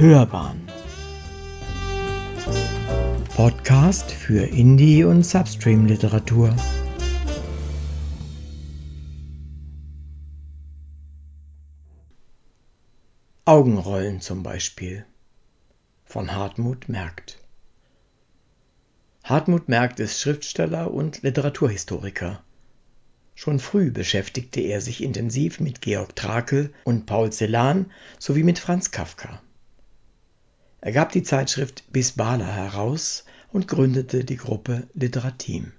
Hörbahn Podcast für Indie- und Substream-Literatur Augenrollen zum Beispiel von Hartmut Merkt Hartmut Merkt ist Schriftsteller und Literaturhistoriker. Schon früh beschäftigte er sich intensiv mit Georg Trakl und Paul Celan sowie mit Franz Kafka. Er gab die Zeitschrift Bisbala heraus und gründete die Gruppe Literatim.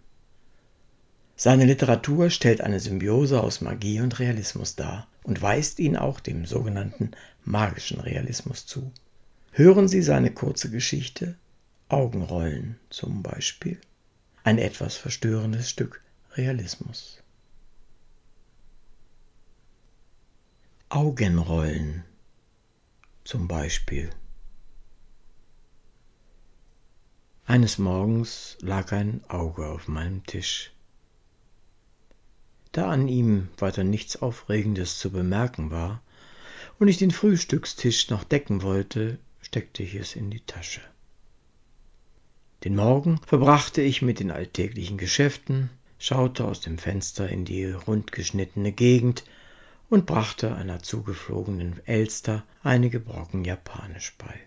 Seine Literatur stellt eine Symbiose aus Magie und Realismus dar und weist ihn auch dem sogenannten magischen Realismus zu. Hören Sie seine kurze Geschichte Augenrollen zum Beispiel. Ein etwas verstörendes Stück Realismus. Augenrollen zum Beispiel. Eines Morgens lag ein Auge auf meinem Tisch. Da an ihm weiter nichts Aufregendes zu bemerken war und ich den Frühstückstisch noch decken wollte, steckte ich es in die Tasche. Den Morgen verbrachte ich mit den alltäglichen Geschäften, schaute aus dem Fenster in die rundgeschnittene Gegend und brachte einer zugeflogenen Elster einige Brocken Japanisch bei.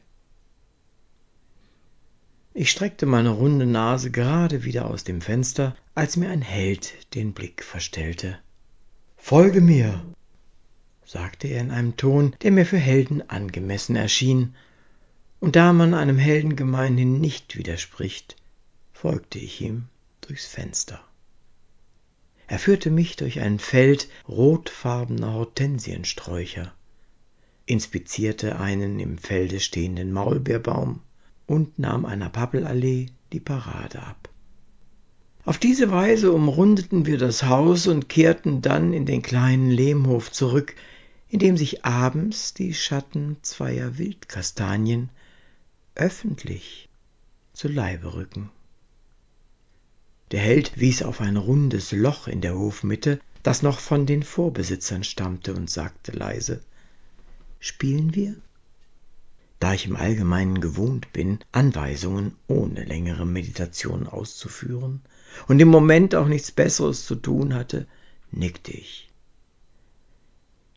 Ich streckte meine runde Nase gerade wieder aus dem Fenster, als mir ein Held den Blick verstellte. Folge mir, sagte er in einem Ton, der mir für Helden angemessen erschien und da man einem Helden gemeinhin nicht widerspricht, folgte ich ihm durchs Fenster. Er führte mich durch ein Feld rotfarbener Hortensiensträucher, inspizierte einen im Felde stehenden Maulbeerbaum und nahm einer Pappelallee die Parade ab. Auf diese Weise umrundeten wir das Haus und kehrten dann in den kleinen Lehmhof zurück, in dem sich abends die Schatten zweier Wildkastanien öffentlich zu Leibe rücken. Der Held wies auf ein rundes Loch in der Hofmitte, das noch von den Vorbesitzern stammte, und sagte leise Spielen wir? Da ich im Allgemeinen gewohnt bin, Anweisungen ohne längere Meditation auszuführen und im Moment auch nichts Besseres zu tun hatte, nickte ich.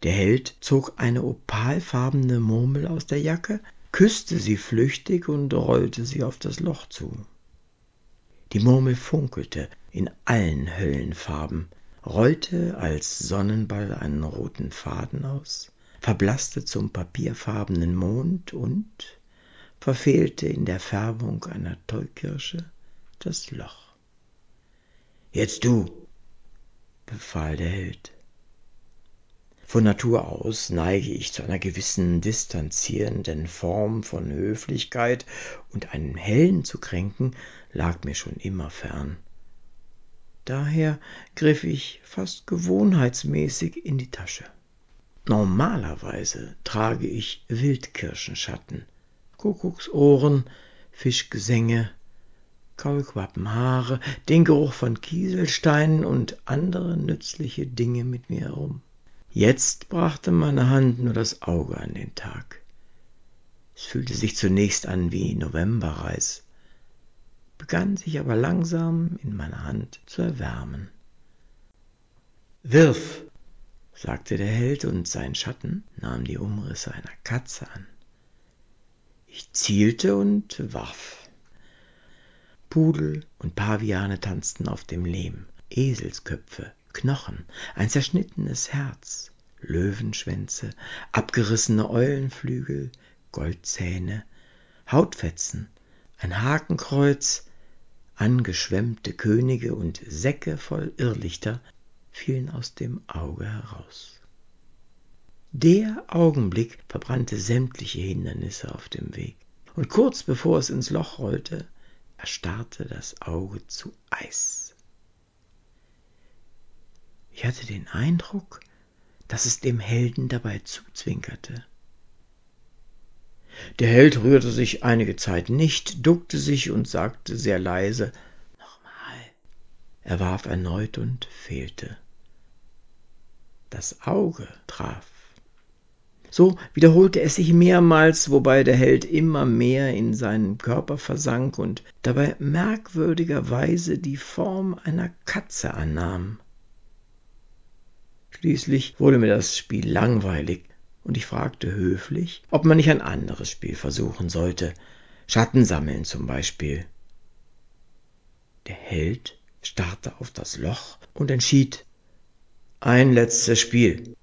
Der Held zog eine opalfarbene Murmel aus der Jacke, küsste sie flüchtig und rollte sie auf das Loch zu. Die Murmel funkelte in allen Höllenfarben, rollte als Sonnenball einen roten Faden aus, verblaßte zum papierfarbenen Mond und verfehlte in der Färbung einer Tollkirsche das Loch. Jetzt du, befahl der Held. Von Natur aus neige ich zu einer gewissen distanzierenden Form von Höflichkeit, und einen Helden zu kränken, lag mir schon immer fern. Daher griff ich fast gewohnheitsmäßig in die Tasche. Normalerweise trage ich Wildkirschenschatten, Kuckucksohren, Fischgesänge, Kaulquappenhaare, den Geruch von Kieselsteinen und andere nützliche Dinge mit mir herum. Jetzt brachte meine Hand nur das Auge an den Tag. Es fühlte sich zunächst an wie Novemberreis, begann sich aber langsam in meiner Hand zu erwärmen. Wirf, sagte der Held, und sein Schatten nahm die Umrisse einer Katze an. Ich zielte und warf. Pudel und Paviane tanzten auf dem Lehm, Eselsköpfe, Knochen, ein zerschnittenes Herz, Löwenschwänze, abgerissene Eulenflügel, Goldzähne, Hautfetzen, ein Hakenkreuz, angeschwemmte Könige und Säcke voll Irrlichter fielen aus dem Auge heraus. Der Augenblick verbrannte sämtliche Hindernisse auf dem Weg, und kurz bevor es ins Loch rollte, erstarrte das Auge zu Eis. Ich hatte den Eindruck, dass es dem Helden dabei zuzwinkerte. Der Held rührte sich einige Zeit nicht, duckte sich und sagte sehr leise Nochmal. Er warf erneut und fehlte. Das Auge traf. So wiederholte es sich mehrmals, wobei der Held immer mehr in seinen Körper versank und dabei merkwürdigerweise die Form einer Katze annahm. Schließlich wurde mir das Spiel langweilig und ich fragte höflich, ob man nicht ein anderes Spiel versuchen sollte. Schatten sammeln zum Beispiel. Der Held starrte auf das Loch und entschied, ein letztes Spiel.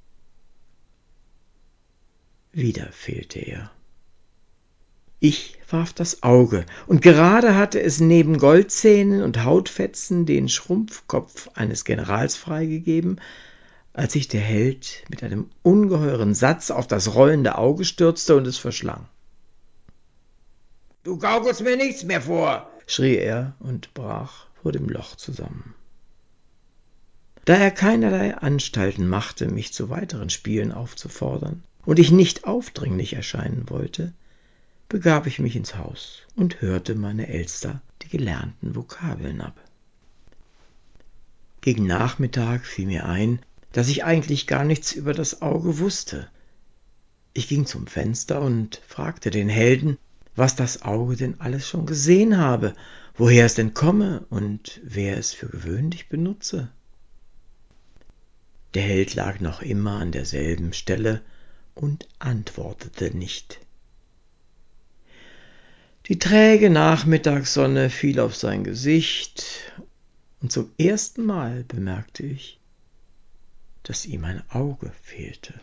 Wieder fehlte er. Ich warf das Auge, und gerade hatte es neben Goldzähnen und Hautfetzen den Schrumpfkopf eines Generals freigegeben, als sich der Held mit einem ungeheuren Satz auf das rollende Auge stürzte und es verschlang. Du gaukelst mir nichts mehr vor, schrie er und brach vor dem Loch zusammen. Da er keinerlei Anstalten machte, mich zu weiteren Spielen aufzufordern, und ich nicht aufdringlich erscheinen wollte, begab ich mich ins Haus und hörte meine Elster die gelernten Vokabeln ab. Gegen Nachmittag fiel mir ein, dass ich eigentlich gar nichts über das Auge wusste. Ich ging zum Fenster und fragte den Helden, was das Auge denn alles schon gesehen habe, woher es denn komme und wer es für gewöhnlich benutze. Der Held lag noch immer an derselben Stelle und antwortete nicht. Die träge Nachmittagssonne fiel auf sein Gesicht, und zum ersten Mal bemerkte ich, dass ihm ein Auge fehlte.